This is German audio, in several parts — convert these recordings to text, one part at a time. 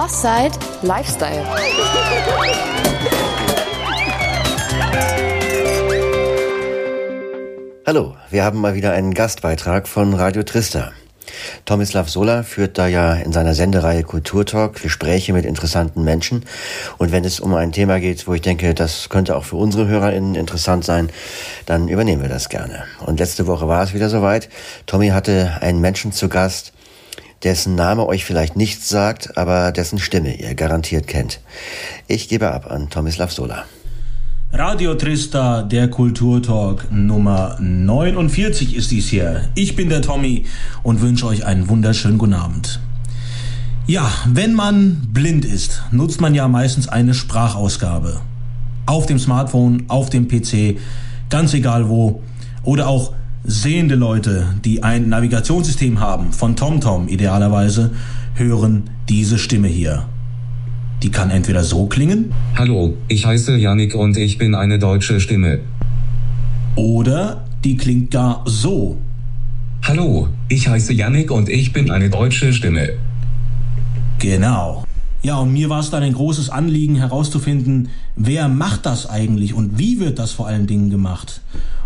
Offside Lifestyle. Hallo, wir haben mal wieder einen Gastbeitrag von Radio Trista. Tomislav Sola führt da ja in seiner Sendereihe Kulturtalk Gespräche mit interessanten Menschen. Und wenn es um ein Thema geht, wo ich denke, das könnte auch für unsere HörerInnen interessant sein, dann übernehmen wir das gerne. Und letzte Woche war es wieder soweit. Tommy hatte einen Menschen zu Gast, dessen Name euch vielleicht nichts sagt, aber dessen Stimme ihr garantiert kennt. Ich gebe ab an Tomislav Sola. Radio Trista, der Kulturtalk Nummer 49 ist dies hier. Ich bin der Tommy und wünsche euch einen wunderschönen guten Abend. Ja, wenn man blind ist, nutzt man ja meistens eine Sprachausgabe. Auf dem Smartphone, auf dem PC, ganz egal wo. Oder auch sehende Leute, die ein Navigationssystem haben, von TomTom idealerweise, hören diese Stimme hier. Die kann entweder so klingen. Hallo, ich heiße Yannick und ich bin eine deutsche Stimme. Oder die klingt gar so. Hallo, ich heiße Yannick und ich bin eine deutsche Stimme. Genau. Ja, und mir war es dann ein großes Anliegen herauszufinden, wer macht das eigentlich und wie wird das vor allen Dingen gemacht.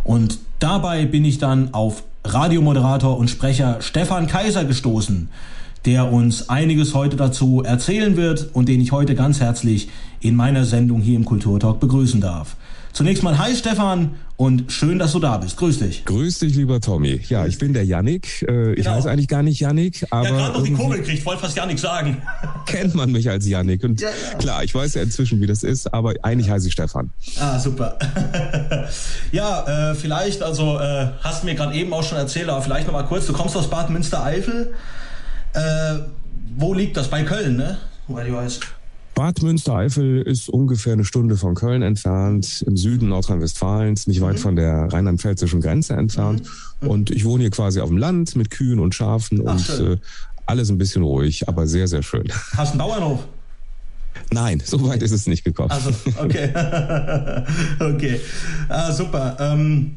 Und dabei bin ich dann auf Radiomoderator und Sprecher Stefan Kaiser gestoßen der uns einiges heute dazu erzählen wird und den ich heute ganz herzlich in meiner Sendung hier im Kulturtalk begrüßen darf. Zunächst mal hi Stefan und schön, dass du da bist. Grüß dich. Grüß dich, lieber Tommy. Ja, ich bin der Yannick. Äh, genau. Ich heiße eigentlich gar nicht Yannick, aber. Ja, gerade noch die Kurve gekriegt, wollte fast Yannick sagen. Kennt man mich als Yannick. Und ja, ja. klar, ich weiß ja inzwischen, wie das ist, aber eigentlich heiße ich Stefan. Ah, super. ja, äh, vielleicht, also äh, hast du mir gerade eben auch schon erzählt, aber vielleicht noch mal kurz. Du kommst aus Bad Münstereifel. Äh, wo liegt das? Bei Köln, ne? Weil du weißt. Bad Münstereifel ist ungefähr eine Stunde von Köln entfernt, im Süden Nordrhein-Westfalens, nicht weit mhm. von der rheinland-pfälzischen Grenze entfernt. Mhm. Und ich wohne hier quasi auf dem Land mit Kühen und Schafen Ach, und äh, alles ein bisschen ruhig, aber sehr, sehr schön. Hast du einen Bauernhof? Nein, so weit ist es nicht gekommen. Also, okay. okay. Ah, super. Ähm,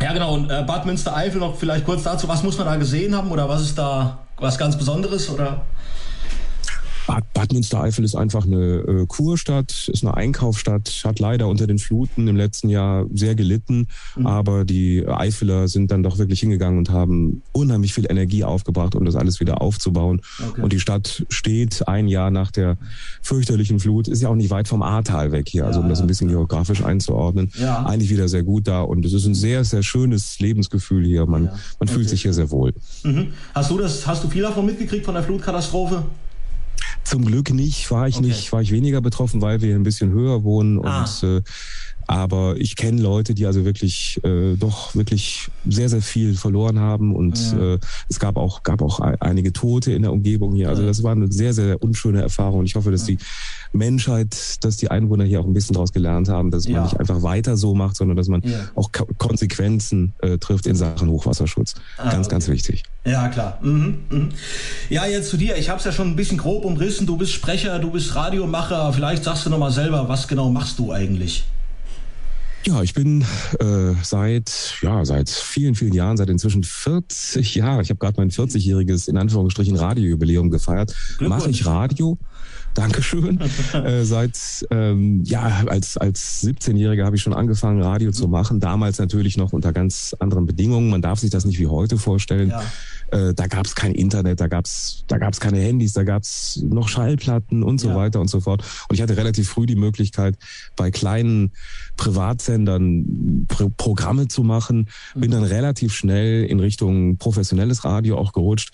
ja, genau. Und äh, Bad Münstereifel noch vielleicht kurz dazu. Was muss man da gesehen haben oder was ist da was ganz Besonderes oder? Bad, Münstereifel ist einfach eine äh, Kurstadt, ist eine Einkaufsstadt, hat leider unter den Fluten im letzten Jahr sehr gelitten, mhm. aber die Eifeler sind dann doch wirklich hingegangen und haben unheimlich viel Energie aufgebracht, um das alles wieder aufzubauen. Okay. Und die Stadt steht ein Jahr nach der fürchterlichen Flut, ist ja auch nicht weit vom Ahrtal weg hier, also um das ein bisschen geografisch einzuordnen, ja. eigentlich wieder sehr gut da und es ist ein sehr, sehr schönes Lebensgefühl hier. Man, ja. man fühlt okay. sich hier sehr wohl. Mhm. Hast du das, hast du viel davon mitgekriegt von der Flutkatastrophe? Zum Glück nicht, war ich okay. nicht, war ich weniger betroffen, weil wir ein bisschen höher wohnen ah. und äh, aber ich kenne Leute, die also wirklich äh, doch wirklich sehr, sehr viel verloren haben und ja. äh, es gab auch, gab auch einige Tote in der Umgebung hier. Also das war eine sehr, sehr unschöne Erfahrung. Und ich hoffe, dass die Menschheit, dass die Einwohner hier auch ein bisschen daraus gelernt haben, dass ja. man nicht einfach weiter so macht, sondern dass man ja. auch Konsequenzen äh, trifft in Sachen Hochwasserschutz. Ah, ganz, okay. ganz wichtig. Ja, klar. Mhm, mhm. Ja, jetzt zu dir. Ich habe es ja schon ein bisschen grob umrissen. Du bist Sprecher, du bist Radiomacher. Vielleicht sagst du nochmal selber, was genau machst du eigentlich? Ja, ich bin äh, seit ja seit vielen vielen Jahren, seit inzwischen 40 Jahren. Ich habe gerade mein 40-jähriges in Anführungsstrichen Radiojubiläum gefeiert. Mache ich Radio? Dankeschön. äh, seit ähm, ja als als 17-Jähriger habe ich schon angefangen Radio zu machen. Damals natürlich noch unter ganz anderen Bedingungen. Man darf sich das nicht wie heute vorstellen. Ja. Äh, da gab es kein Internet, da gab es da gab's keine Handys, da gab es noch Schallplatten und so ja. weiter und so fort. Und ich hatte relativ früh die Möglichkeit, bei kleinen Privatsendern Pro Programme zu machen. Bin dann relativ schnell in Richtung professionelles Radio auch gerutscht,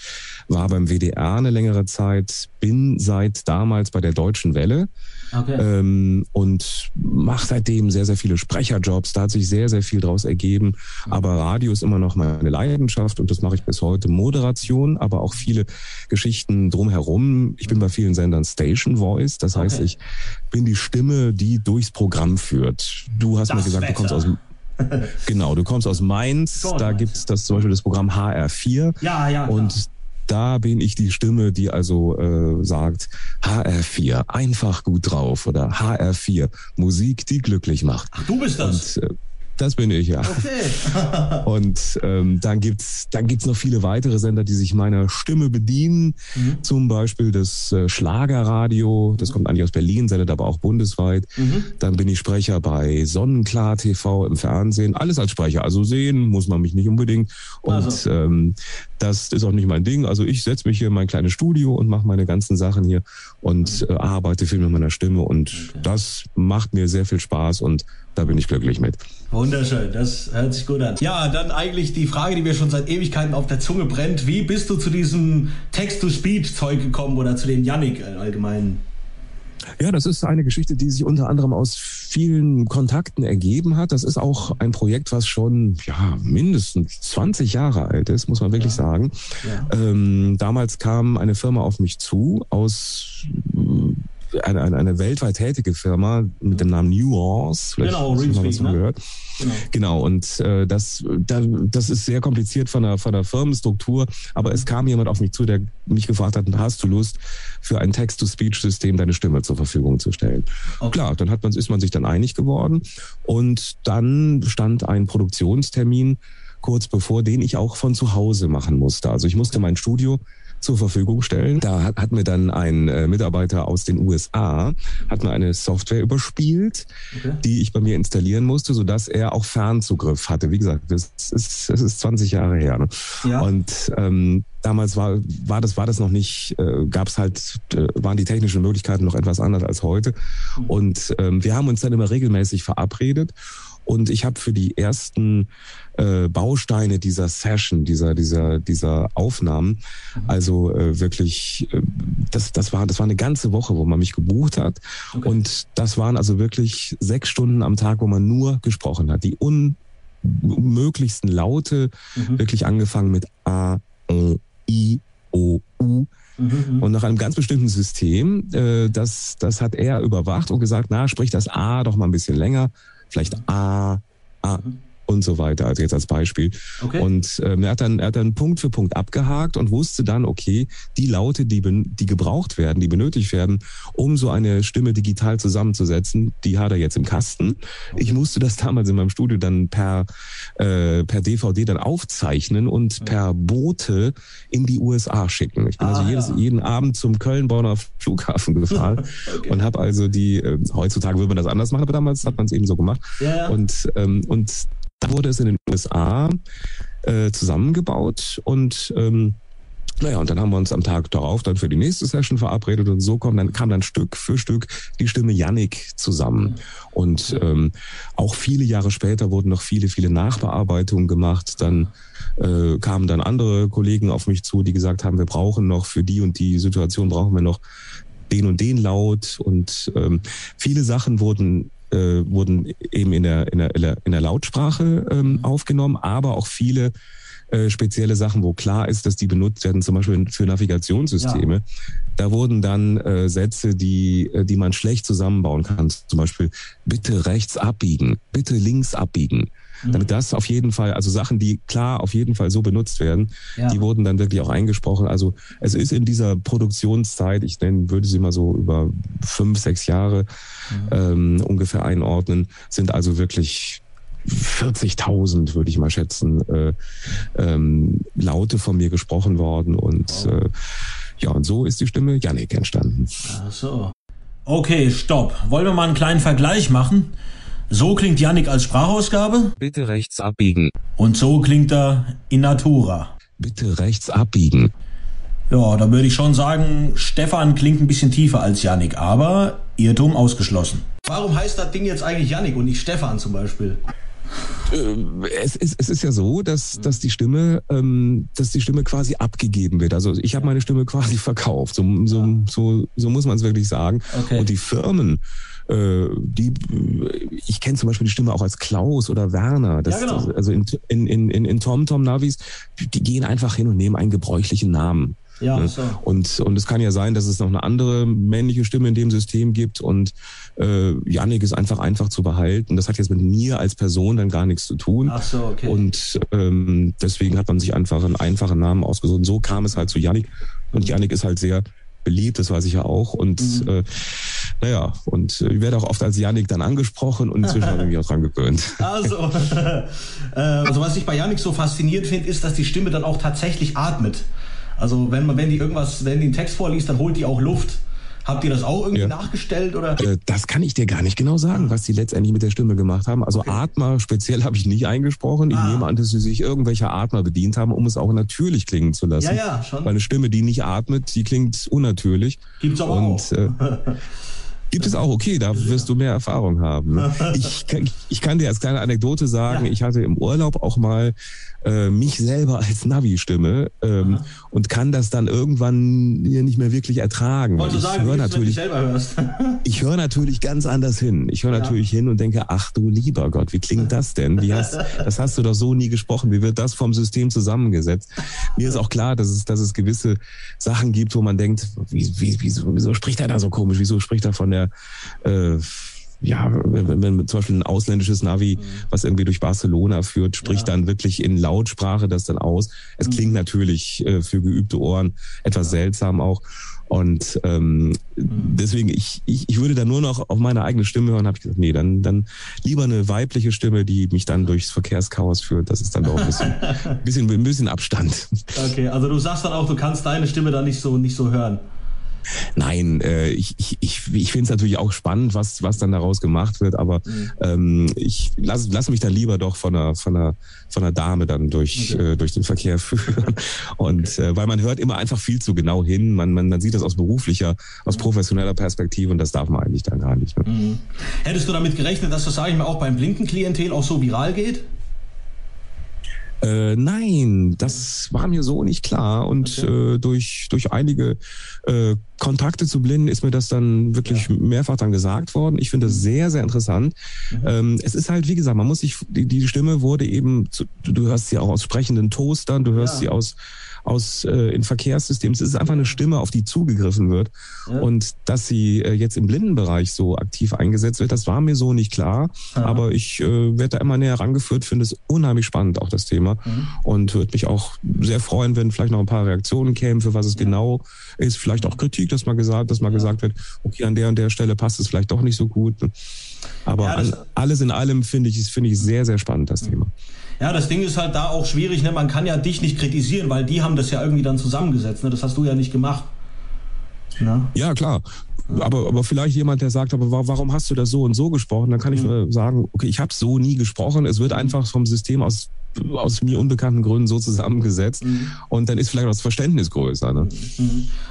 war beim WDR eine längere Zeit, bin seit damals bei der Deutschen Welle Okay. Ähm, und mache seitdem sehr, sehr viele Sprecherjobs. Da hat sich sehr, sehr viel draus ergeben. Aber Radio ist immer noch meine Leidenschaft und das mache ich bis heute. Moderation, aber auch viele Geschichten drumherum. Ich bin bei vielen Sendern Station Voice. Das heißt, okay. ich bin die Stimme, die durchs Programm führt. Du hast das mir gesagt, du kommst aus genau, du kommst aus Mainz, da gibt es das zum Beispiel das Programm HR4. Ja, ja. Und da bin ich die Stimme, die also äh, sagt, HR4, einfach gut drauf oder HR4, Musik, die glücklich macht. Ach, du bist das? Und, äh, Das bin ich, ja. Okay. und ähm, dann gibt's dann gibt's noch viele weitere Sender, die sich meiner Stimme bedienen. Mhm. Zum Beispiel das äh, Schlagerradio, das kommt eigentlich aus Berlin, sendet aber auch bundesweit. Mhm. Dann bin ich Sprecher bei Sonnenklar TV im Fernsehen. Alles als Sprecher. Also sehen muss man mich nicht unbedingt. Und also. ähm, das ist auch nicht mein Ding. Also ich setze mich hier in mein kleines Studio und mache meine ganzen Sachen hier und mhm. äh, arbeite viel mit meiner Stimme. Und okay. das macht mir sehr viel Spaß und da bin ich glücklich mit. Wunderschön, das hört sich gut an. Ja, dann eigentlich die Frage, die mir schon seit Ewigkeiten auf der Zunge brennt. Wie bist du zu diesem Text-to-Speech-Zeug gekommen oder zu dem Yannick allgemein? Ja, das ist eine Geschichte, die sich unter anderem aus vielen Kontakten ergeben hat. Das ist auch ein Projekt, was schon ja mindestens 20 Jahre alt ist, muss man wirklich ja. sagen. Ja. Ähm, damals kam eine Firma auf mich zu aus eine, eine, eine weltweit tätige Firma mit dem Namen Nuance. Vielleicht genau, was ne? gehört. Genau. genau, und äh, das, da, das ist sehr kompliziert von der, von der Firmenstruktur, aber es kam jemand auf mich zu, der mich gefragt hat, hast du Lust, für ein Text-to-Speech-System deine Stimme zur Verfügung zu stellen? Okay. Klar, dann hat man, ist man sich dann einig geworden und dann stand ein Produktionstermin kurz bevor, den ich auch von zu Hause machen musste. Also ich musste mein Studio zur Verfügung stellen. Da hat, hat mir dann ein äh, Mitarbeiter aus den USA, hat mir eine Software überspielt, okay. die ich bei mir installieren musste, sodass er auch Fernzugriff hatte. Wie gesagt, das ist, das ist 20 Jahre her. Ne? Ja. Und ähm, damals war, war das, war das noch nicht, äh, gab es halt, äh, waren die technischen Möglichkeiten noch etwas anders als heute. Mhm. Und ähm, wir haben uns dann immer regelmäßig verabredet und ich habe für die ersten äh, Bausteine dieser Session, dieser, dieser, dieser Aufnahmen, mhm. also äh, wirklich, äh, das, das, war, das war eine ganze Woche, wo man mich gebucht hat. Okay. Und das waren also wirklich sechs Stunden am Tag, wo man nur gesprochen hat. Die unmöglichsten Laute, mhm. wirklich angefangen mit A, O, I, O, U. Mhm. Und nach einem ganz bestimmten System, äh, das, das hat er überwacht und gesagt, na, sprich das A doch mal ein bisschen länger vielleicht A, A. und so weiter, also jetzt als Beispiel. Okay. Und ähm, er, hat dann, er hat dann Punkt für Punkt abgehakt und wusste dann, okay, die Laute, die, die gebraucht werden, die benötigt werden, um so eine Stimme digital zusammenzusetzen, die hat er jetzt im Kasten. Ich musste das damals in meinem Studio dann per, äh, per DVD dann aufzeichnen und per Boote in die USA schicken. Ich bin also ah, also jedes, ja. jeden Abend zum Köln-Bonner Flughafen gefahren okay. und habe also die, äh, heutzutage würde man das anders machen, aber damals hat man es eben so gemacht. Ja, ja. Und, ähm, und da wurde es in den USA äh, zusammengebaut und ähm, naja, und dann haben wir uns am Tag darauf dann für die nächste Session verabredet und so kam dann, kam dann Stück für Stück die Stimme Yannick zusammen. Und ähm, auch viele Jahre später wurden noch viele, viele Nachbearbeitungen gemacht. Dann äh, kamen dann andere Kollegen auf mich zu, die gesagt haben, wir brauchen noch für die und die Situation brauchen wir noch den und den Laut. Und ähm, viele Sachen wurden äh, wurden eben in der, in der, in der Lautsprache ähm, aufgenommen, aber auch viele äh, spezielle Sachen, wo klar ist, dass die benutzt werden, zum Beispiel für Navigationssysteme. Ja. Da wurden dann äh, Sätze, die, äh, die man schlecht zusammenbauen kann. Zum Beispiel bitte rechts abbiegen, bitte links abbiegen. Mhm. Damit das auf jeden Fall, also Sachen, die klar auf jeden Fall so benutzt werden, ja. die wurden dann wirklich auch eingesprochen. Also es ist in dieser Produktionszeit, ich nenne, würde sie mal so über fünf, sechs Jahre mhm. ähm, ungefähr einordnen, sind also wirklich 40.000, würde ich mal schätzen, äh, ähm, Laute von mir gesprochen worden. Und oh. äh, ja, und so ist die Stimme Yannick entstanden. Ach so. Okay, stopp. Wollen wir mal einen kleinen Vergleich machen? So klingt Yannick als Sprachausgabe. Bitte rechts abbiegen. Und so klingt er in Natura. Bitte rechts abbiegen. Ja, da würde ich schon sagen, Stefan klingt ein bisschen tiefer als Yannick, aber Irrtum ausgeschlossen. Warum heißt das Ding jetzt eigentlich Yannick und nicht Stefan zum Beispiel? Äh, es ist, es ist ja so, dass, dass die Stimme, ähm, dass die Stimme quasi abgegeben wird. Also ich habe meine Stimme quasi verkauft. So, so, so, so muss man es wirklich sagen. Okay. Und die Firmen, äh, die, ich kenne zum Beispiel die Stimme auch als Klaus oder Werner. Das, ja, genau. also in, in, in, in TomTom-Navis, die gehen einfach hin und nehmen einen gebräuchlichen Namen. Ja, ne? so. Und, und es kann ja sein, dass es noch eine andere männliche Stimme in dem System gibt und äh, Yannick ist einfach einfach zu behalten. Das hat jetzt mit mir als Person dann gar nichts zu tun. Ach so, okay. Und ähm, deswegen hat man sich einfach einen einfachen Namen ausgesucht. Und so kam es halt zu Yannick. Und Yannick ist halt sehr beliebt, das weiß ich ja auch. Und mhm. äh, naja, und ich werde auch oft als Yannick dann angesprochen und inzwischen habe ich mich auch dran gewöhnt. Also, äh, also was ich bei Yannick so faszinierend finde, ist, dass die Stimme dann auch tatsächlich atmet. Also wenn man, wenn die irgendwas, wenn die einen Text vorliest, dann holt die auch Luft. Habt ihr das auch irgendwie ja. nachgestellt oder? Äh, das kann ich dir gar nicht genau sagen, was die letztendlich mit der Stimme gemacht haben. Also okay. Atmer speziell habe ich nicht eingesprochen. Ich ah. nehme an, dass sie sich irgendwelcher Atmer bedient haben, um es auch natürlich klingen zu lassen. Ja, ja, schon. Weil eine Stimme, die nicht atmet, die klingt unnatürlich. Gibt's aber Und, auch. Äh, Gibt es auch, okay, da wirst du mehr Erfahrung haben. Ne? Ich, ich kann dir als kleine Anekdote sagen, ja. ich hatte im Urlaub auch mal äh, mich selber als Navi-Stimme ähm, und kann das dann irgendwann nicht mehr wirklich ertragen. Wollte ich sagen, hör natürlich, ich höre natürlich ganz anders hin. Ich höre ja. natürlich hin und denke, ach du lieber Gott, wie klingt das denn? Wie hast, das hast du doch so nie gesprochen. Wie wird das vom System zusammengesetzt? Mir ist auch klar, dass es, dass es gewisse Sachen gibt, wo man denkt, wie, wie, wieso, wieso spricht er da so komisch? Wieso spricht er von der äh, ja, wenn, wenn zum Beispiel ein ausländisches Navi, mhm. was irgendwie durch Barcelona führt, spricht ja. dann wirklich in Lautsprache das dann aus. Es mhm. klingt natürlich äh, für geübte Ohren etwas ja. seltsam auch. Und ähm, mhm. deswegen, ich, ich, ich würde da nur noch auf meine eigene Stimme hören, habe ich gesagt, nee, dann, dann lieber eine weibliche Stimme, die mich dann durchs Verkehrschaos führt. Das ist dann doch ein bisschen, bisschen, ein bisschen Abstand. Okay, also du sagst dann auch, du kannst deine Stimme da nicht so, nicht so hören. Nein, äh, ich, ich, ich, ich finde es natürlich auch spannend, was, was dann daraus gemacht wird, aber mhm. ähm, ich lass, lass mich dann lieber doch von einer, von einer, von einer Dame dann durch, okay. äh, durch den Verkehr führen. Und okay. äh, weil man hört immer einfach viel zu genau hin. Man, man, man sieht das aus beruflicher, aus professioneller Perspektive und das darf man eigentlich dann gar nicht. Ne? Mhm. Hättest du damit gerechnet, dass das, sage ich mal, auch beim blinken Klientel auch so viral geht? Äh, nein, das war mir so nicht klar. Und okay. äh, durch, durch einige äh, Kontakte zu Blinden ist mir das dann wirklich ja. mehrfach dann gesagt worden. Ich finde das sehr, sehr interessant. Mhm. Ähm, es ist halt, wie gesagt, man muss sich, die, die Stimme wurde eben, zu, du hörst sie auch aus sprechenden Toastern, du hörst ja. sie aus aus äh, in Verkehrssystemen. Es ist einfach eine Stimme, auf die zugegriffen wird. Ja. Und dass sie äh, jetzt im Blindenbereich so aktiv eingesetzt wird, das war mir so nicht klar. Aha. Aber ich äh, werde da immer näher rangeführt, finde es unheimlich spannend, auch das Thema. Mhm. Und würde mich auch sehr freuen, wenn vielleicht noch ein paar Reaktionen kämen, für was es ja. genau ist. Vielleicht auch Kritik, dass mal gesagt, dass mal ja. gesagt wird, okay, an der und der Stelle passt es vielleicht doch nicht so gut. Aber ja, an, alles in allem finde ich, finde ich sehr, sehr spannend, das mhm. Thema. Ja, das Ding ist halt da auch schwierig, ne? Man kann ja dich nicht kritisieren, weil die haben das ja irgendwie dann zusammengesetzt, ne? Das hast du ja nicht gemacht. Ne? Ja, klar. Aber, aber vielleicht jemand, der sagt, aber warum hast du das so und so gesprochen? Dann kann ich mhm. sagen, okay, ich habe so nie gesprochen. Es wird mhm. einfach vom System aus aus mir unbekannten Gründen so zusammengesetzt mhm. und dann ist vielleicht auch das Verständnis größer. Ne?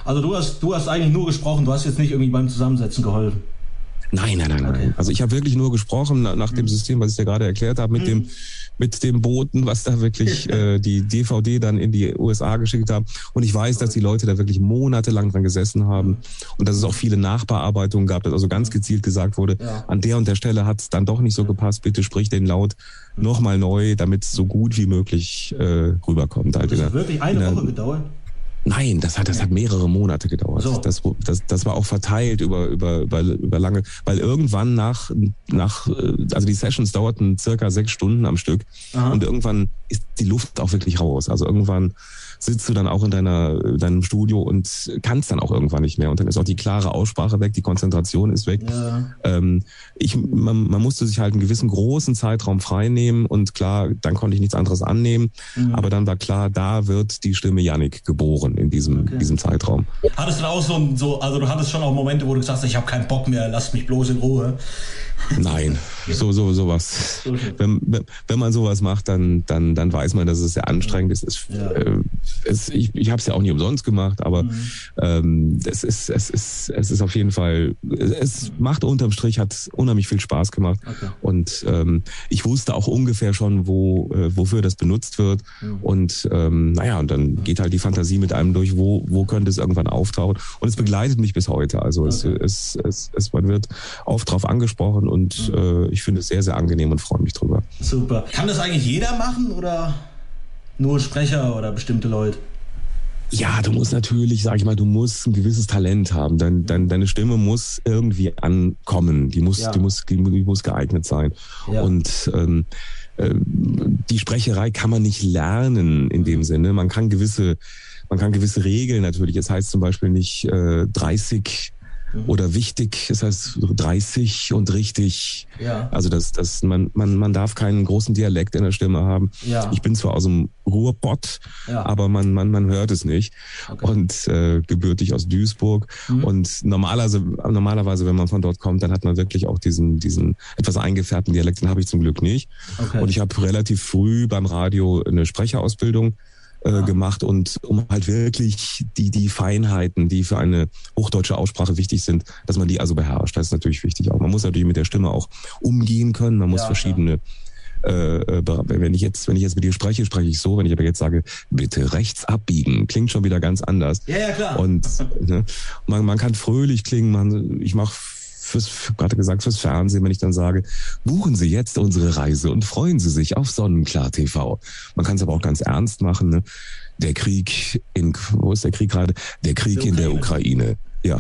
Also du hast, du hast eigentlich nur gesprochen, du hast jetzt nicht irgendwie beim Zusammensetzen geholfen. Nein, nein, nein, nein. Also ich habe wirklich nur gesprochen nach dem mhm. System, was ich dir gerade erklärt habe, mit mhm. dem mit dem Boten, was da wirklich äh, die DVD dann in die USA geschickt haben. Und ich weiß, dass die Leute da wirklich monatelang dran gesessen haben und dass es auch viele Nachbearbeitungen gab, dass also ganz gezielt gesagt wurde, an der und der Stelle hat es dann doch nicht so gepasst, bitte sprich den laut nochmal neu, damit es so gut wie möglich äh, rüberkommt. Halt das hat wirklich eine Woche gedauert? Nein, das hat, das hat mehrere Monate gedauert. So. Das, das, das war auch verteilt über, über, über, über lange, weil irgendwann nach, nach, äh, also die Sessions dauerten circa sechs Stunden am Stück Aha. und irgendwann ist die Luft auch wirklich raus. Also irgendwann sitzt du dann auch in deiner, deinem Studio und kannst dann auch irgendwann nicht mehr. Und dann ist auch die klare Aussprache weg, die Konzentration ist weg. Ja. Ähm, ich, man, man musste sich halt einen gewissen großen Zeitraum freinehmen und klar, dann konnte ich nichts anderes annehmen. Mhm. Aber dann war klar, da wird die Stimme Yannick geboren in diesem, okay. diesem Zeitraum. Hattest du auch so, so, also du hattest schon auch Momente, wo du gesagt hast, ich habe keinen Bock mehr, lass mich bloß in Ruhe. Nein, so, so, sowas. Wenn, wenn man sowas macht, dann, dann, dann weiß man, dass es sehr anstrengend ist. Es, ja. äh, es, ich ich habe es ja auch nie umsonst gemacht, aber mhm. ähm, es, ist, es, ist, es ist auf jeden Fall, es macht unterm Strich, hat unheimlich viel Spaß gemacht. Okay. Und ähm, ich wusste auch ungefähr schon, wo, äh, wofür das benutzt wird. Mhm. Und ähm, naja, und dann geht halt die Fantasie mit einem durch, wo, wo könnte es irgendwann auftauchen. Und es begleitet mich bis heute. Also okay. es, es, es, es, man wird oft darauf angesprochen und mhm. äh, ich finde es sehr, sehr angenehm und freue mich drüber. Super. Kann das eigentlich jeder machen oder nur Sprecher oder bestimmte Leute? Ja, du musst natürlich, sag ich mal, du musst ein gewisses Talent haben. Dein, dein, deine Stimme muss irgendwie ankommen. Die muss, ja. die muss, die, muss geeignet sein. Ja. Und ähm, äh, die Sprecherei kann man nicht lernen in dem Sinne. Man kann gewisse, man kann gewisse Regeln natürlich. Es heißt zum Beispiel nicht äh, 30 Mhm. Oder wichtig, das heißt 30 und richtig. Ja. Also das, das, man, man, man darf keinen großen Dialekt in der Stimme haben. Ja. Ich bin zwar aus dem Ruhrpott, ja. aber man, man, man hört es nicht. Okay. Und äh, gebürtig aus Duisburg. Mhm. Und normalerweise, normalerweise, wenn man von dort kommt, dann hat man wirklich auch diesen, diesen etwas eingefärbten Dialekt, den habe ich zum Glück nicht. Okay. Und ich habe relativ früh beim Radio eine Sprecherausbildung äh, gemacht und um halt wirklich die, die Feinheiten, die für eine hochdeutsche Aussprache wichtig sind, dass man die also beherrscht. Das ist natürlich wichtig auch. Man muss natürlich mit der Stimme auch umgehen können. Man muss ja, verschiedene äh, äh wenn ich jetzt, wenn ich jetzt mit dir spreche, spreche ich so. Wenn ich aber jetzt sage, bitte rechts abbiegen, klingt schon wieder ganz anders. Ja, ja, klar. Und ne, man, man kann fröhlich klingen. Man, ich mache fürs, gerade gesagt, fürs Fernsehen, wenn ich dann sage, buchen Sie jetzt unsere Reise und freuen Sie sich auf Sonnenklar TV. Man kann es aber auch ganz ernst machen. Ne? Der Krieg in, wo ist der Krieg gerade? Der Krieg der in der Ukraine. Ja.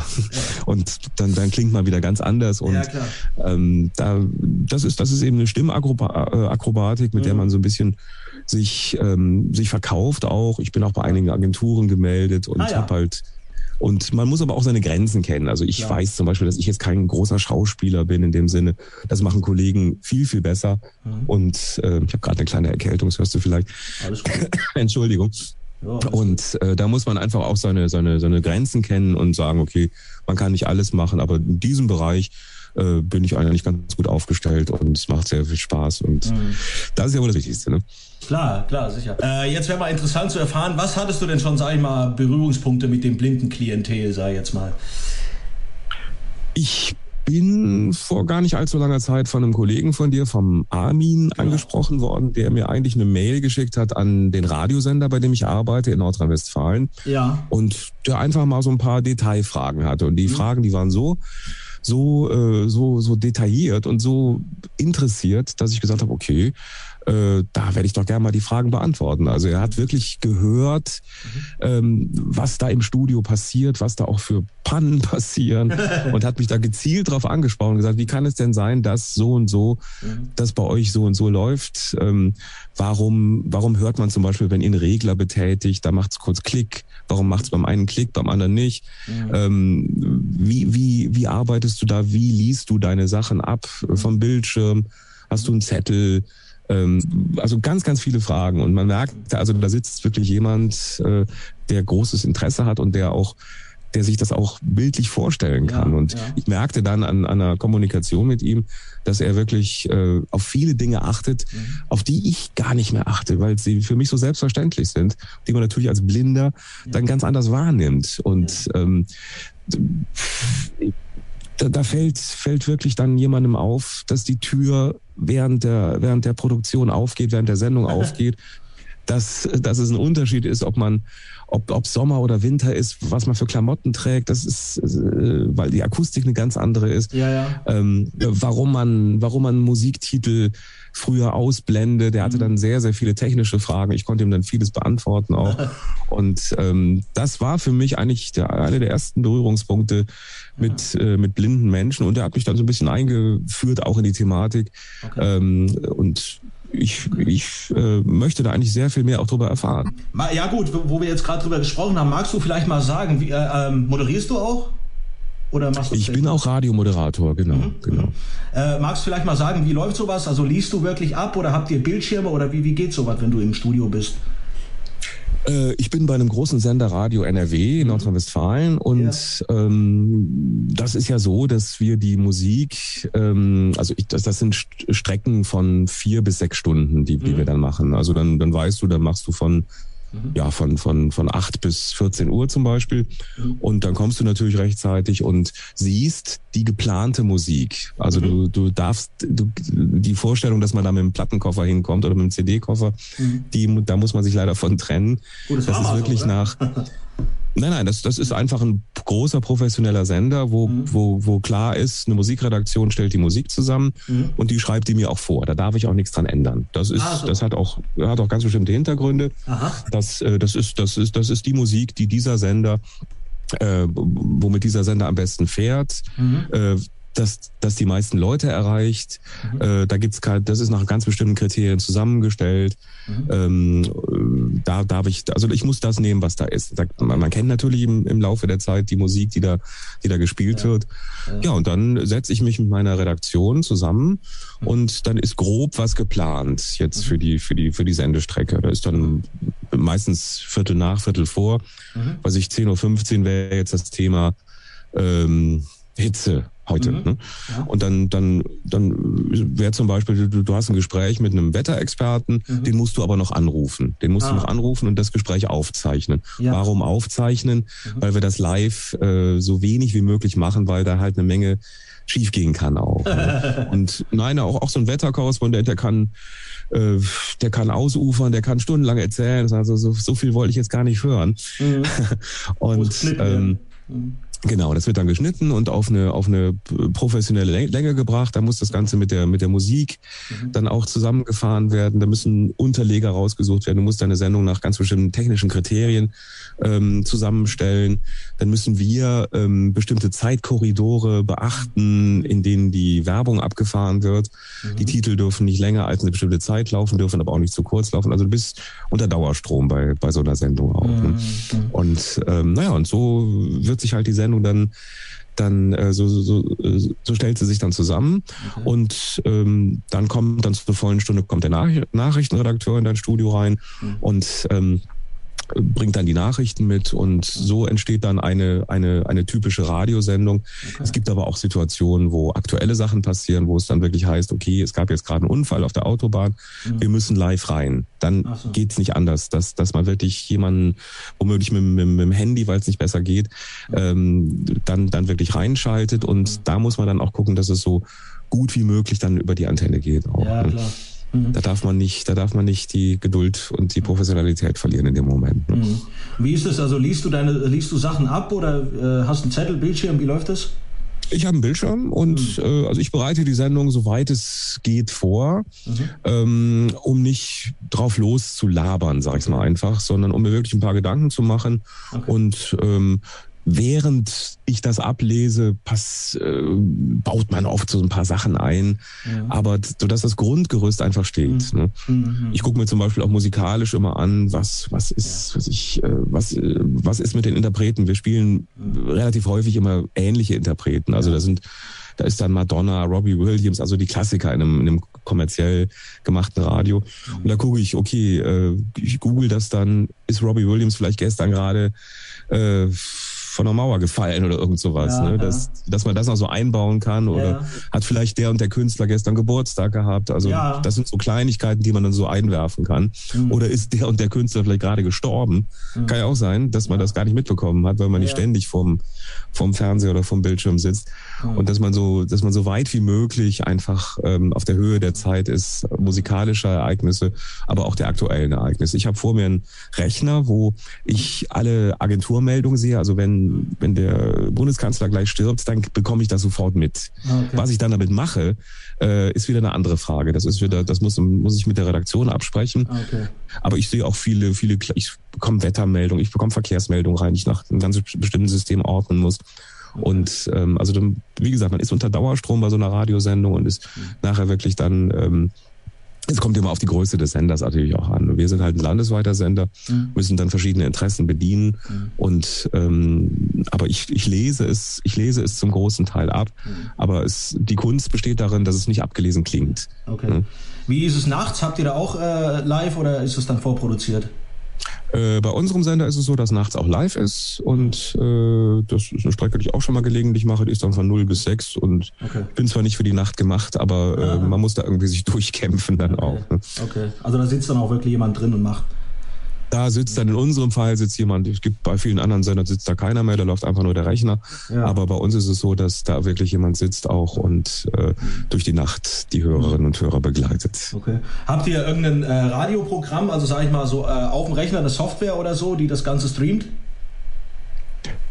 Und dann, dann klingt man wieder ganz anders. Und ja, ähm, da, das ist, das ist eben eine Stimmakrobatik, mit mhm. der man so ein bisschen sich, ähm, sich verkauft auch. Ich bin auch bei einigen Agenturen gemeldet und ah, ja. habe halt und man muss aber auch seine Grenzen kennen. Also ich ja. weiß zum Beispiel, dass ich jetzt kein großer Schauspieler bin in dem Sinne. Das machen Kollegen viel, viel besser. Mhm. Und äh, ich habe gerade eine kleine Erkältung, das hörst du vielleicht. Entschuldigung. Ja, und äh, da muss man einfach auch seine, seine, seine Grenzen kennen und sagen, okay, man kann nicht alles machen, aber in diesem Bereich äh, bin ich eigentlich ganz gut aufgestellt und es macht sehr viel Spaß. Und mhm. das ist ja wohl das Wichtigste. Ne? Klar, klar, sicher. Äh, jetzt wäre mal interessant zu erfahren, was hattest du denn schon, sag ich mal, Berührungspunkte mit dem blinden Klientel, sag ich jetzt mal? Ich bin vor gar nicht allzu langer Zeit von einem Kollegen von dir, vom Armin, genau. angesprochen worden, der mir eigentlich eine Mail geschickt hat an den Radiosender, bei dem ich arbeite in Nordrhein-Westfalen. Ja. Und der einfach mal so ein paar Detailfragen hatte. Und die mhm. Fragen, die waren so, so, äh, so, so detailliert und so interessiert, dass ich gesagt habe, okay, äh, da werde ich doch gerne mal die Fragen beantworten. Also er hat wirklich gehört, mhm. ähm, was da im Studio passiert, was da auch für Pannen passieren und hat mich da gezielt drauf angesprochen und gesagt, wie kann es denn sein, dass so und so, mhm. das bei euch so und so läuft? Ähm, warum, warum hört man zum Beispiel, wenn ihr einen Regler betätigt, da macht es kurz Klick, warum macht es beim einen Klick, beim anderen nicht? Mhm. Ähm, wie, wie, wie arbeitest du da? Wie liest du deine Sachen ab vom Bildschirm? Hast du einen Zettel? Ähm, also ganz, ganz viele Fragen. Und man merkt, also da sitzt wirklich jemand, äh, der großes Interesse hat und der auch der sich das auch bildlich vorstellen kann. Ja, und ja. ich merkte dann an, an einer Kommunikation mit ihm, dass er wirklich äh, auf viele Dinge achtet, mhm. auf die ich gar nicht mehr achte, weil sie für mich so selbstverständlich sind, die man natürlich als Blinder ja. dann ganz anders wahrnimmt. Und ähm, da, da fällt, fällt wirklich dann jemandem auf, dass die Tür während der, während der Produktion aufgeht, während der Sendung aufgeht, dass, dass es ein Unterschied ist, ob man, ob, ob Sommer oder Winter ist, was man für Klamotten trägt, das ist, äh, weil die Akustik eine ganz andere ist. Ja, ja. Ähm, warum man, warum man Musiktitel früher ausblende. Der hatte mhm. dann sehr, sehr viele technische Fragen. Ich konnte ihm dann vieles beantworten auch. Und ähm, das war für mich eigentlich der, eine der ersten Berührungspunkte mit, äh, mit blinden Menschen. Und er hat mich dann so ein bisschen eingeführt, auch in die Thematik. Okay. Ähm, und ich, ich äh, möchte da eigentlich sehr viel mehr auch darüber erfahren. Ja gut, wo wir jetzt gerade drüber gesprochen haben, magst du vielleicht mal sagen, wie, äh, ähm, moderierst du auch? Oder machst du ich bin auch Radiomoderator, genau. Mhm. genau. Äh, magst du vielleicht mal sagen, wie läuft sowas? Also liest du wirklich ab oder habt ihr Bildschirme oder wie, wie geht sowas, wenn du im Studio bist? Äh, ich bin bei einem großen Sender Radio NRW in mhm. Nordrhein-Westfalen und ja. ähm, das ist ja so, dass wir die Musik, ähm, also ich, das, das sind Strecken von vier bis sechs Stunden, die, die mhm. wir dann machen. Also dann, dann weißt du, dann machst du von Mhm. Ja, von, von, von 8 bis 14 Uhr zum Beispiel. Mhm. Und dann kommst du natürlich rechtzeitig und siehst die geplante Musik. Also mhm. du, du darfst, du, die Vorstellung, dass man da mit dem Plattenkoffer hinkommt oder mit dem CD-Koffer, mhm. die, da muss man sich leider von trennen. Gut, das, das ist wirklich so, nach, Nein, nein, das, das ist einfach ein großer professioneller Sender, wo, mhm. wo, wo klar ist, eine Musikredaktion stellt die Musik zusammen mhm. und die schreibt die mir auch vor. Da darf ich auch nichts dran ändern. Das ist, ah, so. das hat auch, hat auch ganz bestimmte Hintergründe. Aha. Das, äh, das ist, das ist, das ist die Musik, die dieser Sender, äh, womit dieser Sender am besten fährt. Mhm. Äh, dass, dass die meisten Leute erreicht. Mhm. Äh, da gibt's das ist nach ganz bestimmten Kriterien zusammengestellt. Mhm. Ähm, da darf ich, also ich muss das nehmen, was da ist. Da, man, man, kennt natürlich im, im Laufe der Zeit die Musik, die da, die da gespielt ja. wird. Ja. ja, und dann setze ich mich mit meiner Redaktion zusammen mhm. und dann ist grob was geplant jetzt mhm. für die, für die, für die Sendestrecke. Da ist dann meistens Viertel nach, Viertel vor. Mhm. Was ich 10.15 Uhr wäre jetzt das Thema ähm, Hitze heute. Mhm. Ne? Ja. Und dann, dann, dann wäre zum Beispiel, du, du hast ein Gespräch mit einem Wetterexperten, mhm. den musst du aber noch anrufen. Den musst ah. du noch anrufen und das Gespräch aufzeichnen. Ja. Warum aufzeichnen? Mhm. Weil wir das live äh, so wenig wie möglich machen, weil da halt eine Menge schiefgehen kann auch. Ne? Und nein, auch, auch so ein Wetterkorrespondent, der kann, äh, der kann ausufern, der kann stundenlang erzählen. Also so, so viel wollte ich jetzt gar nicht hören. Mhm. und ähm, mhm. Genau, das wird dann geschnitten und auf eine, auf eine professionelle Länge gebracht. Da muss das Ganze mit der, mit der Musik mhm. dann auch zusammengefahren werden. Da müssen Unterleger rausgesucht werden. Du musst deine Sendung nach ganz bestimmten technischen Kriterien ähm, zusammenstellen. Dann müssen wir ähm, bestimmte Zeitkorridore beachten, in denen die Werbung abgefahren wird. Mhm. Die Titel dürfen nicht länger als eine bestimmte Zeit laufen, dürfen aber auch nicht zu kurz laufen. Also du bist unter Dauerstrom bei, bei so einer Sendung auch. Ne? Mhm. Und ähm, naja, und so wird sich halt die Sendung Sendung dann dann äh, so, so, so, so stellt sie sich dann zusammen okay. und ähm, dann kommt dann zur vollen Stunde kommt der Nach Nachrichtenredakteur in dein Studio rein mhm. und ähm, bringt dann die Nachrichten mit und so entsteht dann eine, eine, eine typische Radiosendung. Okay. Es gibt aber auch Situationen, wo aktuelle Sachen passieren, wo es dann wirklich heißt, okay, es gab jetzt gerade einen Unfall auf der Autobahn, mhm. wir müssen live rein. Dann so. geht's nicht anders, dass, dass man wirklich jemanden, womöglich mit, mit, mit dem Handy, weil es nicht besser geht, mhm. ähm, dann, dann wirklich reinschaltet und mhm. da muss man dann auch gucken, dass es so gut wie möglich dann über die Antenne geht. Auch, ja, ne? klar. Mhm. Da darf man nicht, da darf man nicht die Geduld und die Professionalität verlieren in dem Moment. Ne? Mhm. Wie ist es? Also liest du deine, liest du Sachen ab oder äh, hast einen Zettel, Bildschirm? Wie läuft das? Ich habe einen Bildschirm und mhm. äh, also ich bereite die Sendung soweit es geht vor, mhm. ähm, um nicht drauf loszulabern, sag ich mal einfach, sondern um mir wirklich ein paar Gedanken zu machen okay. und ähm, während ich das ablese, pass, äh, baut man oft so ein paar Sachen ein, ja. aber so dass das Grundgerüst einfach steht. Mhm. Ne? Mhm. Ich gucke mir zum Beispiel auch musikalisch immer an, was was ist, was ich, äh, was äh, was ist mit den Interpreten. Wir spielen mhm. relativ häufig immer ähnliche Interpreten. Also ja. da sind da ist dann Madonna, Robbie Williams, also die Klassiker in einem, in einem kommerziell gemachten Radio. Und da gucke ich, okay, äh, ich google das dann, ist Robbie Williams vielleicht gestern gerade äh, von der Mauer gefallen oder irgend sowas. Ja, ne? dass, ja. dass man das noch so einbauen kann oder ja. hat vielleicht der und der Künstler gestern Geburtstag gehabt. Also das sind so Kleinigkeiten, die man dann so einwerfen kann. Mhm. Oder ist der und der Künstler vielleicht gerade gestorben? Mhm. Kann ja auch sein, dass man das gar nicht mitbekommen hat, weil man nicht ständig vorm, vorm Fernseher oder vom Bildschirm sitzt. Mhm. Und dass man so, dass man so weit wie möglich einfach ähm, auf der Höhe der Zeit ist, musikalischer Ereignisse, aber auch der aktuellen Ereignisse. Ich habe vor mir einen Rechner, wo ich alle Agenturmeldungen sehe. Also wenn wenn, der Bundeskanzler gleich stirbt, dann bekomme ich das sofort mit. Okay. Was ich dann damit mache, äh, ist wieder eine andere Frage. Das ist wieder, das muss, muss ich mit der Redaktion absprechen. Okay. Aber ich sehe auch viele, viele, ich bekomme Wettermeldungen, ich bekomme Verkehrsmeldungen rein, die ich nach einem ganz bestimmten System ordnen muss. Und ähm, also dann, wie gesagt, man ist unter Dauerstrom bei so einer Radiosendung und ist mhm. nachher wirklich dann ähm, es kommt immer auf die Größe des Senders natürlich auch an. Wir sind halt ein landesweiter Sender, mhm. müssen dann verschiedene Interessen bedienen. Mhm. Und ähm, aber ich, ich lese es, ich lese es zum großen Teil ab. Mhm. Aber es, die Kunst besteht darin, dass es nicht abgelesen klingt. Okay. Wie ist es nachts? Habt ihr da auch äh, live oder ist es dann vorproduziert? Äh, bei unserem Sender ist es so, dass nachts auch live ist und äh, das ist eine Strecke, die ich auch schon mal gelegentlich mache, die ist dann von 0 bis 6 und okay. bin zwar nicht für die Nacht gemacht, aber äh, man muss da irgendwie sich durchkämpfen dann okay. auch. Ne? Okay, also da sitzt dann auch wirklich jemand drin und macht da sitzt dann in unserem Fall sitzt jemand, es gibt bei vielen anderen Sendern sitzt da keiner mehr, da läuft einfach nur der Rechner. Ja. Aber bei uns ist es so, dass da wirklich jemand sitzt auch und äh, durch die Nacht die Hörerinnen und Hörer begleitet. Okay. Habt ihr irgendein äh, Radioprogramm, also sage ich mal so äh, auf dem Rechner eine Software oder so, die das Ganze streamt?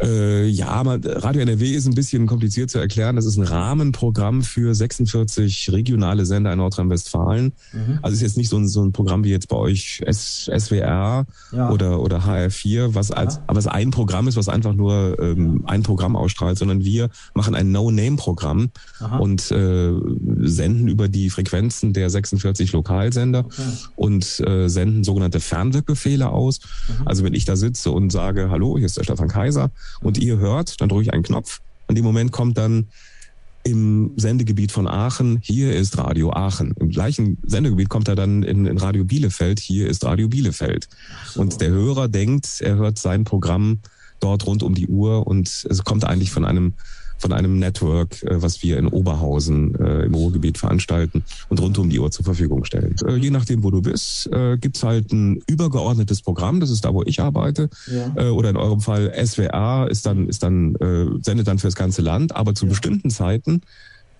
Äh, ja, Radio NRW ist ein bisschen kompliziert zu erklären. Das ist ein Rahmenprogramm für 46 regionale Sender in Nordrhein-Westfalen. Mhm. Also ist jetzt nicht so ein, so ein Programm wie jetzt bei euch S, SWR ja. oder, oder HR4, was als, aber es ein Programm ist, was einfach nur ähm, ein Programm ausstrahlt, sondern wir machen ein No-Name-Programm und äh, senden über die Frequenzen der 46 Lokalsender okay. und äh, senden sogenannte Fernwirkbefehle aus. Mhm. Also wenn ich da sitze und sage, hallo, hier ist der Stefan Kaiser und ihr hört, dann drücke ich einen Knopf. An dem Moment kommt dann im Sendegebiet von Aachen, hier ist Radio Aachen. Im gleichen Sendegebiet kommt er dann in, in Radio Bielefeld, hier ist Radio Bielefeld. So. Und der Hörer denkt, er hört sein Programm dort rund um die Uhr und es kommt eigentlich von einem von einem Network, äh, was wir in Oberhausen äh, im Ruhrgebiet veranstalten und rund um die Uhr zur Verfügung stellen. Äh, je nachdem, wo du bist, äh, gibt's halt ein übergeordnetes Programm, das ist da, wo ich arbeite. Ja. Äh, oder in eurem Fall SWR ist dann, ist dann, äh, sendet dann fürs ganze Land, aber zu ja. bestimmten Zeiten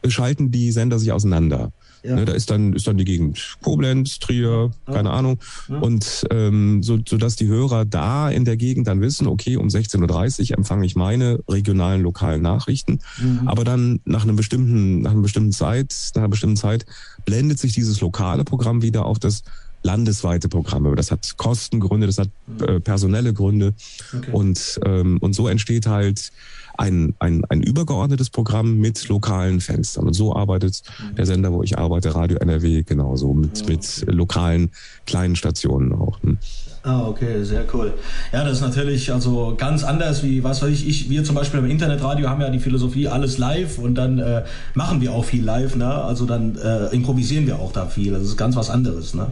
schalten die Sender sich auseinander. Ja. Ne, da ist dann, ist dann die Gegend Koblenz, Trier, ja. keine Ahnung. Ja. Und ähm, so, so dass die Hörer da in der Gegend dann wissen, okay, um 16.30 Uhr empfange ich meine regionalen, lokalen Nachrichten. Mhm. Aber dann nach einem bestimmten, nach einer bestimmten Zeit, nach einer bestimmten Zeit blendet sich dieses lokale Programm wieder auf das landesweite Programme. Das hat Kostengründe, das hat mhm. äh, personelle Gründe. Okay. Und, ähm, und so entsteht halt ein, ein, ein übergeordnetes Programm mit lokalen Fenstern. Und so arbeitet der Sender, wo ich arbeite, Radio NRW, genauso mit, ja. mit lokalen kleinen Stationen auch. Ne? Ah, okay, sehr cool. Ja, das ist natürlich also ganz anders wie, was weiß ich, ich, wir zum Beispiel im Internetradio haben ja die Philosophie, alles live und dann äh, machen wir auch viel live, ne? Also dann äh, improvisieren wir auch da viel. Das ist ganz was anderes, ne?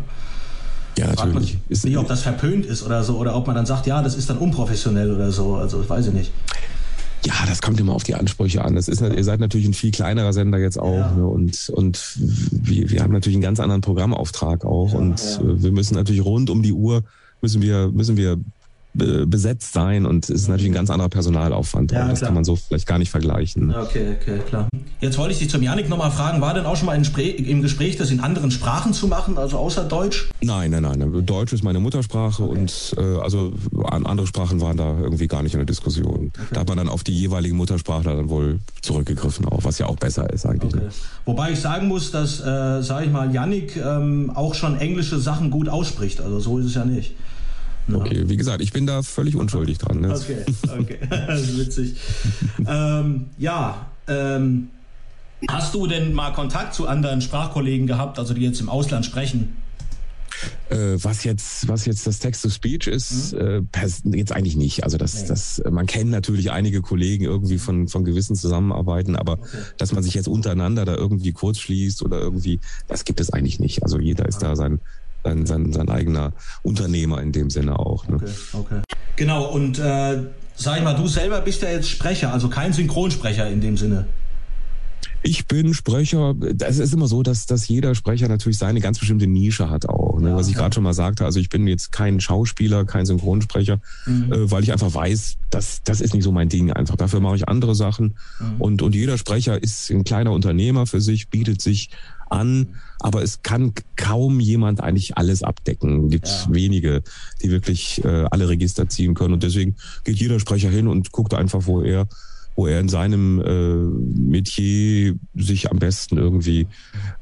Ja, natürlich. Ich nicht, ob das verpönt ist oder so, oder ob man dann sagt, ja, das ist dann unprofessionell oder so. Also, ich weiß ich nicht. Ja, das kommt immer auf die Ansprüche an. Das ist, ihr seid natürlich ein viel kleinerer Sender jetzt auch. Ja. Ne? Und, und wir, wir haben natürlich einen ganz anderen Programmauftrag auch. Ja, und ja. Äh, wir müssen natürlich rund um die Uhr müssen wir, müssen wir besetzt sein und es ist natürlich ein ganz anderer Personalaufwand. Ja, das klar. kann man so vielleicht gar nicht vergleichen. Okay, okay, klar. Jetzt wollte ich dich zum Janik nochmal fragen, war denn auch schon mal im Gespräch, das in anderen Sprachen zu machen, also außer Deutsch? Nein, nein, nein. Deutsch ist meine Muttersprache okay. und äh, also andere Sprachen waren da irgendwie gar nicht in der Diskussion. Okay. Da hat man dann auf die jeweiligen Muttersprachler dann wohl zurückgegriffen, auch was ja auch besser ist eigentlich. Okay. Wobei ich sagen muss, dass, äh, sage ich mal, Janik ähm, auch schon englische Sachen gut ausspricht. Also so ist es ja nicht. Okay, wie gesagt, ich bin da völlig unschuldig dran. Ne? Okay, okay, das ist witzig. ähm, ja, ähm, hast du denn mal Kontakt zu anderen Sprachkollegen gehabt, also die jetzt im Ausland sprechen? Äh, was jetzt, was jetzt das Text-to-Speech ist, mhm. äh, jetzt eigentlich nicht. Also das, nee. das, man kennt natürlich einige Kollegen irgendwie von, von gewissen Zusammenarbeiten, aber okay. dass man sich jetzt untereinander da irgendwie kurz schließt oder irgendwie, das gibt es eigentlich nicht. Also jeder ist da sein, sein, sein, sein eigener Unternehmer in dem Sinne auch. Ne? Okay, okay. Genau, und äh, sag ich mal, du selber bist ja jetzt Sprecher, also kein Synchronsprecher in dem Sinne. Ich bin Sprecher. Es ist immer so, dass, dass jeder Sprecher natürlich seine ganz bestimmte Nische hat auch. Ne? Ja, Was ich ja. gerade schon mal sagte. Also ich bin jetzt kein Schauspieler, kein Synchronsprecher, mhm. äh, weil ich einfach weiß, dass das ist nicht so mein Ding einfach. Dafür mache ich andere Sachen. Mhm. Und, und jeder Sprecher ist ein kleiner Unternehmer für sich, bietet sich an, aber es kann kaum jemand eigentlich alles abdecken. Gibt ja. wenige, die wirklich äh, alle Register ziehen können. Und deswegen geht jeder Sprecher hin und guckt einfach, wo er wo er in seinem äh, Metier sich am besten irgendwie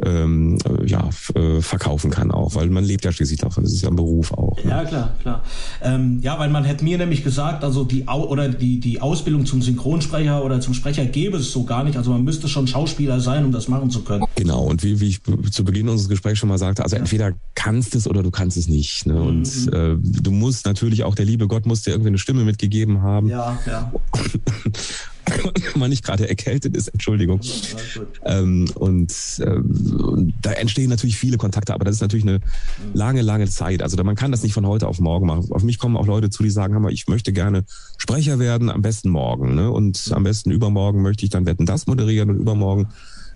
ähm, ja, äh, verkaufen kann auch, weil man lebt ja schließlich davon. Das ist ja ein Beruf auch. Ne? Ja, klar, klar. Ähm, ja, weil man hätte mir nämlich gesagt, also die Au oder die, die Ausbildung zum Synchronsprecher oder zum Sprecher gäbe es so gar nicht. Also man müsste schon Schauspieler sein, um das machen zu können. Genau, und wie, wie ich zu Beginn unseres Gesprächs schon mal sagte, also ja. entweder kannst es oder du kannst es nicht. Ne? Und mhm. äh, du musst natürlich auch, der liebe Gott muss dir irgendwie eine Stimme mitgegeben haben. Ja, ja. wenn man nicht gerade erkältet ist, Entschuldigung. Ähm, und, ähm, da entstehen natürlich viele Kontakte, aber das ist natürlich eine lange, lange Zeit. Also man kann das nicht von heute auf morgen machen. Auf mich kommen auch Leute zu, die sagen, ich möchte gerne Sprecher werden, am besten morgen. Ne? Und am besten übermorgen möchte ich dann Wetten das moderieren und übermorgen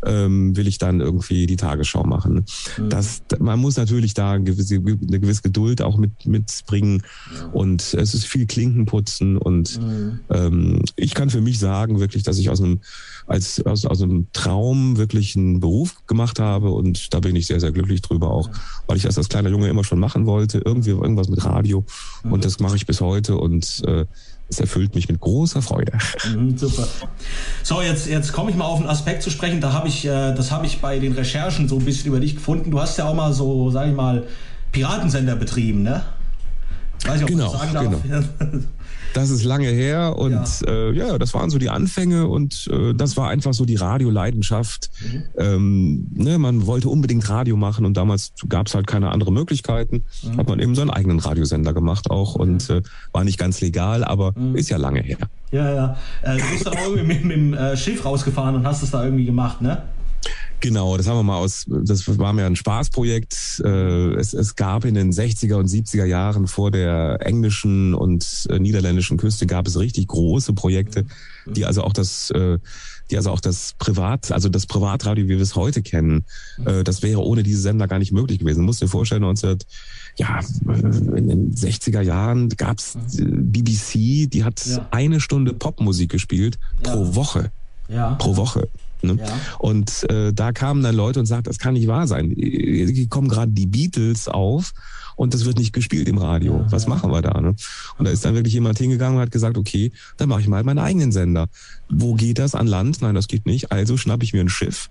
ähm, will ich dann irgendwie die Tagesschau machen. Mhm. Das, man muss natürlich da eine gewisse, eine gewisse Geduld auch mit, mitbringen ja. und es ist viel Klinkenputzen und mhm. ähm, ich kann für mich sagen wirklich, dass ich aus einem als aus, aus einem Traum wirklich einen Beruf gemacht habe und da bin ich sehr, sehr glücklich drüber auch, weil ich das als kleiner Junge immer schon machen wollte, irgendwie irgendwas mit Radio mhm. und das mache ich bis heute und äh, Es erfüllt mich mit großer Freude. Mhm, super. So, jetzt, jetzt komme ich mal auf einen Aspekt zu sprechen. Da habe ich, äh, das habe ich bei den Recherchen so ein bisschen über dich gefunden. Du hast ja auch mal so, sage ich mal, Piratensender betrieben, ne? Weiß ich, ob genau, sagen darf. genau. Das ist lange her und ja, äh, ja das waren so die Anfänge und äh, das war einfach so die Radioleidenschaft. Mhm. Ähm, ne, man wollte unbedingt Radio machen und damals gab es halt keine anderen Möglichkeiten. Mhm. Hat man eben seinen eigenen Radiosender gemacht auch und äh, war nicht ganz legal, aber mhm. ist ja lange her. Ja, ja. Äh, du bist dann auch irgendwie mit, mit dem äh, Schiff rausgefahren und hast es da irgendwie gemacht, ne? Genau, das haben wir mal aus, das war mir ein Spaßprojekt. Äh, es, es gab in den 60er und 70er Jahren vor der englischen und äh, niederländischen Küste gab es richtig große Projekte, die also auch das, äh, die also auch das Privat, also das Privatradio, wie wir es heute kennen, das wäre ohne diese Sender gar nicht möglich gewesen. Du musst dir vorstellen, 19, ja, in den 60er Jahren gab es BBC, die hat ja. eine Stunde Popmusik gespielt ja. pro Woche. Ja. Pro Woche. Ne? Ja. Und äh, da kamen dann Leute und sagten, das kann nicht wahr sein. Hier kommen gerade die Beatles auf und das wird nicht gespielt im Radio. Ja, Was machen wir da? Ne? Und da ist dann wirklich jemand hingegangen und hat gesagt, okay, dann mache ich mal meinen eigenen Sender. Wo geht das an Land? Nein, das geht nicht. Also schnappe ich mir ein Schiff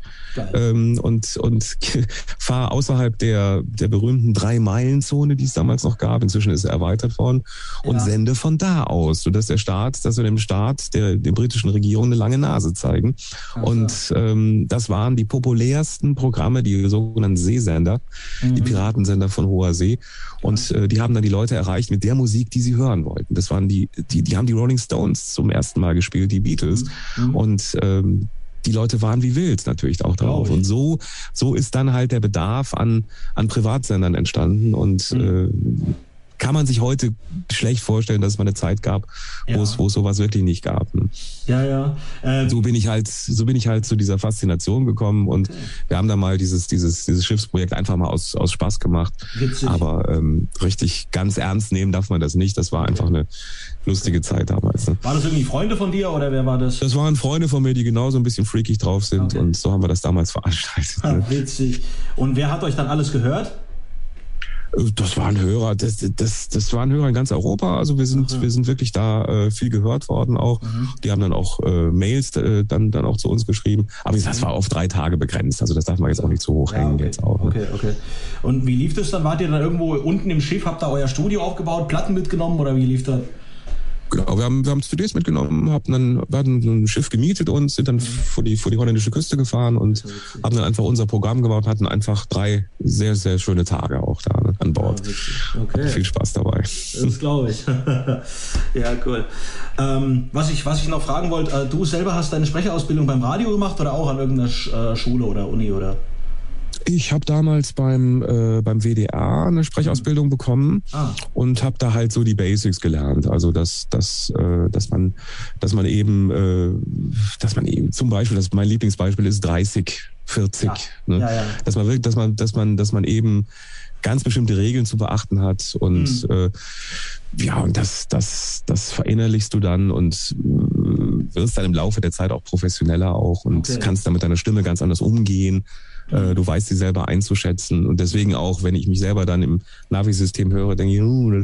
ähm, und, und fahre außerhalb der, der berühmten Drei-Meilen-Zone, die es damals noch gab. Inzwischen ist er erweitert worden und ja. sende von da aus, sodass der Staat, dass wir dem Staat, der, der britischen Regierung eine lange Nase zeigen. Ach, und ähm, das waren die populärsten Programme, die sogenannten Seesender, mhm. die Piratensender von hoher See. Und äh, die haben dann die Leute erreicht mit der Musik, die sie hören wollten. Das waren die, die, die haben die Rolling Stones zum ersten Mal gespielt, die Beatles. Mhm. Und ähm, die Leute waren wie wild natürlich auch drauf. Und so, so ist dann halt der Bedarf an, an Privatsendern entstanden. Und mhm. äh, kann man sich heute schlecht vorstellen, dass es mal eine Zeit gab, wo ja. es, wo es sowas wirklich nicht gab. Ne? Ja, ja. Ähm, so bin ich halt, so bin ich halt zu dieser Faszination gekommen und okay. wir haben da mal dieses, dieses, dieses Schiffsprojekt einfach mal aus, aus Spaß gemacht. Witzig. Aber ähm, richtig ganz ernst nehmen darf man das nicht. Das war einfach eine lustige Zeit damals. Ne? War das irgendwie Freunde von dir oder wer war das? Das waren Freunde von mir, die genauso ein bisschen freakig drauf sind okay. und so haben wir das damals veranstaltet. Ne? Witzig. Und wer hat euch dann alles gehört? Das waren Hörer, das, das, das waren Hörer in ganz Europa. Also wir sind, Aha. wir sind wirklich da äh, viel gehört worden auch. Mhm. Die haben dann auch äh, Mails äh, dann, dann auch zu uns geschrieben. Aber das war auf drei Tage begrenzt. Also das darf man jetzt auch nicht zu hoch ja, hängen okay. jetzt auch. Ne? Okay, okay. Und wie lief das dann? Wart ihr dann irgendwo unten im Schiff, habt ihr euer Studio aufgebaut, Platten mitgenommen oder wie lief das? Genau, wir haben, wir haben CDs mitgenommen, haben dann, wir hatten ein Schiff gemietet und sind dann vor die, vor die holländische Küste gefahren und haben dann einfach unser Programm gemacht, hatten einfach drei sehr, sehr schöne Tage auch da ne, an Bord. Ja, okay. Hatte viel Spaß dabei. Das glaube ich. ja, cool. Ähm, was, ich, was ich noch fragen wollte, äh, du selber hast deine Sprecherausbildung beim Radio gemacht oder auch an irgendeiner äh, Schule oder Uni oder? Ich habe damals beim, äh, beim WDR eine Sprechausbildung bekommen ah. und habe da halt so die Basics gelernt. Also dass, dass, äh, dass man, dass man eben, äh, dass man eben zum Beispiel, das mein Lieblingsbeispiel ist 30, 40. Ja. Ne? Ja, ja. Dass man wirklich, dass man, dass man, dass man eben ganz bestimmte Regeln zu beachten hat und mhm. äh, ja, und das, das, das verinnerlichst du dann und äh, wirst dann im Laufe der Zeit auch professioneller auch und okay. kannst dann mit deiner Stimme ganz anders umgehen. Äh, du weißt sie selber einzuschätzen. Und deswegen auch, wenn ich mich selber dann im Navi-System höre, denke ich, uh,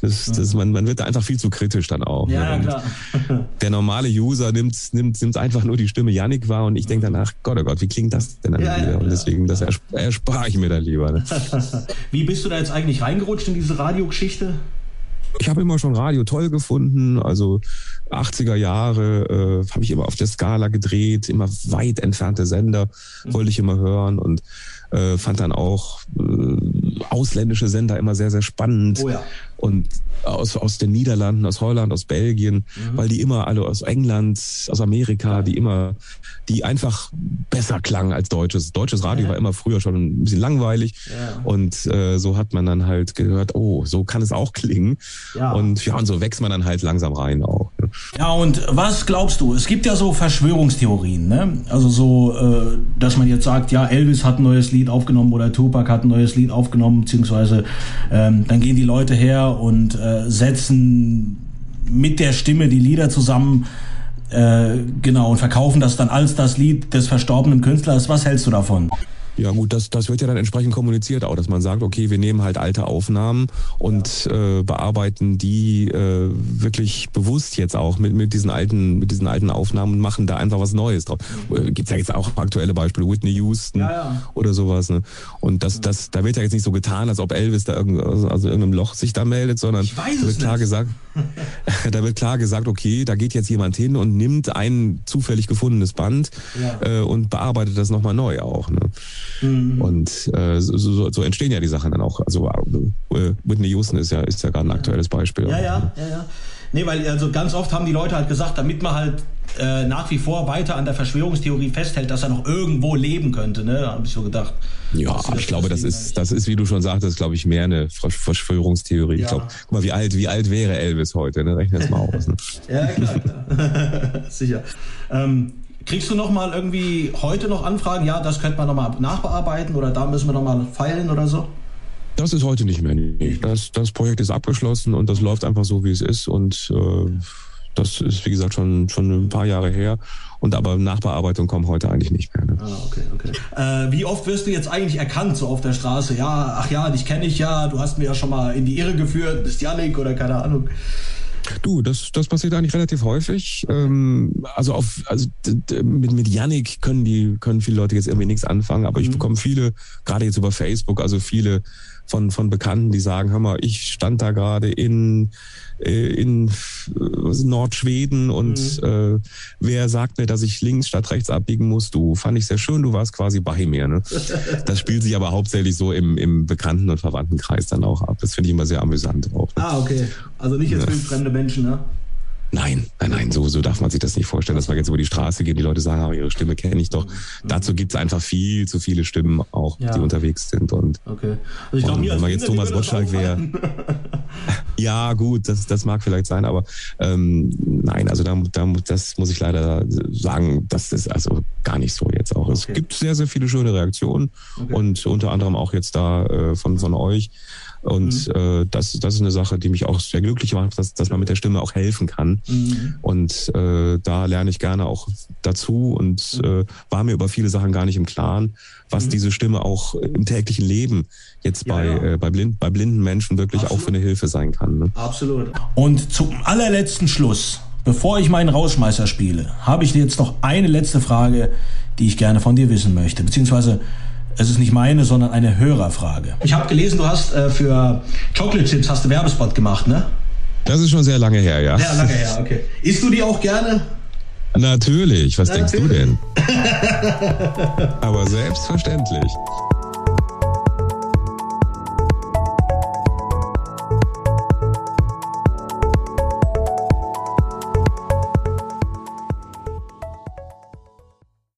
das, das, man, man wird da einfach viel zu kritisch dann auch. Ja, ne? klar. der normale User nimmt, nimmt, nimmt einfach nur die Stimme Yannick wahr und ich denke danach, Gott, oh Gott, wie klingt das denn dann ja, wieder? Ja, und deswegen, das erspare ich mir dann lieber. Ne? wie bist du da jetzt eigentlich reingerutscht in diese Radiogeschichte? Ich habe immer schon Radio toll gefunden. Also 80er Jahre äh, habe ich immer auf der Skala gedreht, immer weit entfernte Sender mhm. wollte ich immer hören und äh, fand dann auch äh, ausländische Sender immer sehr, sehr spannend. Oh ja. Und aus, aus den Niederlanden, aus Holland, aus Belgien, mhm. weil die immer alle aus England, aus Amerika, die immer, die einfach besser klangen als deutsches. Deutsches Radio ja. war immer früher schon ein bisschen langweilig. Ja. Und äh, so hat man dann halt gehört, oh, so kann es auch klingen. Ja. Und ja, und so wächst man dann halt langsam rein auch. Ne? Ja, und was glaubst du? Es gibt ja so Verschwörungstheorien, ne? Also so, äh, dass man jetzt sagt, ja, Elvis hat ein neues Lied aufgenommen oder Tupac hat ein neues Lied aufgenommen, beziehungsweise ähm, dann gehen die Leute her und äh, setzen mit der Stimme die Lieder zusammen, äh, genau, und verkaufen das dann als das Lied des verstorbenen Künstlers. Was hältst du davon? Ja gut, das, das wird ja dann entsprechend kommuniziert auch, dass man sagt, okay, wir nehmen halt alte Aufnahmen und äh, bearbeiten die äh, wirklich bewusst jetzt auch mit, mit diesen alten mit diesen alten Aufnahmen und machen da einfach was Neues drauf. Äh, Gibt ja jetzt auch aktuelle Beispiele, Whitney Houston ja, ja. oder sowas. Ne? Und das, das, da wird ja jetzt nicht so getan, als ob Elvis da irgend, also irgendeinem Loch sich da meldet, sondern da wird klar gesagt, da wird klar gesagt, okay, da geht jetzt jemand hin und nimmt ein zufällig gefundenes Band ja. äh, und bearbeitet das nochmal neu auch. Ne? Mhm. Und äh, so, so, so, entstehen ja die Sachen dann auch. Also äh, Whitney Houston ist ja, ist ja gerade ein aktuelles Beispiel. Ja, ja, ja, ja. Nee, weil also ganz oft haben die Leute halt gesagt, damit man halt äh, nach wie vor weiter an der Verschwörungstheorie festhält, dass er noch irgendwo leben könnte, ne? Da habe ich so gedacht. Ja, aber ich glaube, das ist, das ist, wie du schon sagtest, glaube ich, mehr eine Verschwörungstheorie. Ja. Ich glaube, guck mal, wie alt, wie alt wäre Elvis heute, ne? Rechne das mal aus. Ne? ja, klar, klar. Sicher. Ähm, Kriegst du noch mal irgendwie heute noch Anfragen? Ja, das könnte man noch mal nachbearbeiten oder da müssen wir noch mal feilen oder so? Das ist heute nicht mehr. Das, das Projekt ist abgeschlossen und das läuft einfach so, wie es ist. Und äh, das ist, wie gesagt, schon, schon ein paar Jahre her. Und aber Nachbearbeitung kommt heute eigentlich nicht mehr. Ne? Ah, okay, okay. Äh, wie oft wirst du jetzt eigentlich erkannt, so auf der Straße? Ja, ach ja, dich kenne ich ja, du hast mir ja schon mal in die Irre geführt, bist Janik oder keine Ahnung. Du, das, das passiert eigentlich relativ häufig. Ähm, also auf, also mit, mit Yannick können die, können viele Leute jetzt irgendwie nichts anfangen, aber ich mhm. bekomme viele, gerade jetzt über Facebook, also viele von, von Bekannten, die sagen, hör mal, ich stand da gerade in, äh, in Nordschweden und mhm. äh, wer sagt mir, dass ich links statt rechts abbiegen muss? Du fand ich sehr schön, du warst quasi bei mir. Ne? Das spielt sich aber hauptsächlich so im, im Bekannten- und Verwandtenkreis dann auch ab. Das finde ich immer sehr amüsant auch. Ne? Ah, okay. Also nicht jetzt ja. fremde Menschen, ne? Nein, nein, nein, so, so darf man sich das nicht vorstellen, dass man jetzt über die Straße geht, die Leute sagen, aber ihre Stimme kenne ich doch. Mhm. Dazu gibt es einfach viel zu viele Stimmen auch, ja. die unterwegs sind. Und, okay. also ich glaub, wenn man jetzt Thomas Gottschalk wäre. ja, gut, das, das mag vielleicht sein, aber ähm, nein, also da, da, das muss ich leider sagen, das ist also gar nicht so jetzt auch. Okay. Es gibt sehr, sehr viele schöne Reaktionen okay. und unter anderem auch jetzt da äh, von, von euch. Und mhm. äh, das, das ist eine Sache, die mich auch sehr glücklich macht, dass, dass man mit der Stimme auch helfen kann. Mhm. Und äh, da lerne ich gerne auch dazu und mhm. äh, war mir über viele Sachen gar nicht im Klaren, was mhm. diese Stimme auch im täglichen Leben jetzt ja, bei, ja. Äh, bei, blind, bei blinden Menschen wirklich Absolut. auch für eine Hilfe sein kann. Ne? Absolut. Und zum allerletzten Schluss, bevor ich meinen Rausschmeißer spiele, habe ich jetzt noch eine letzte Frage, die ich gerne von dir wissen möchte, beziehungsweise es ist nicht meine, sondern eine Hörerfrage. Ich habe gelesen, du hast äh, für Chocolate Chips hast du Werbespot gemacht, ne? Das ist schon sehr lange her, ja. Sehr lange her, okay. Isst du die auch gerne? Natürlich. Was Natürlich. denkst du denn? Aber selbstverständlich.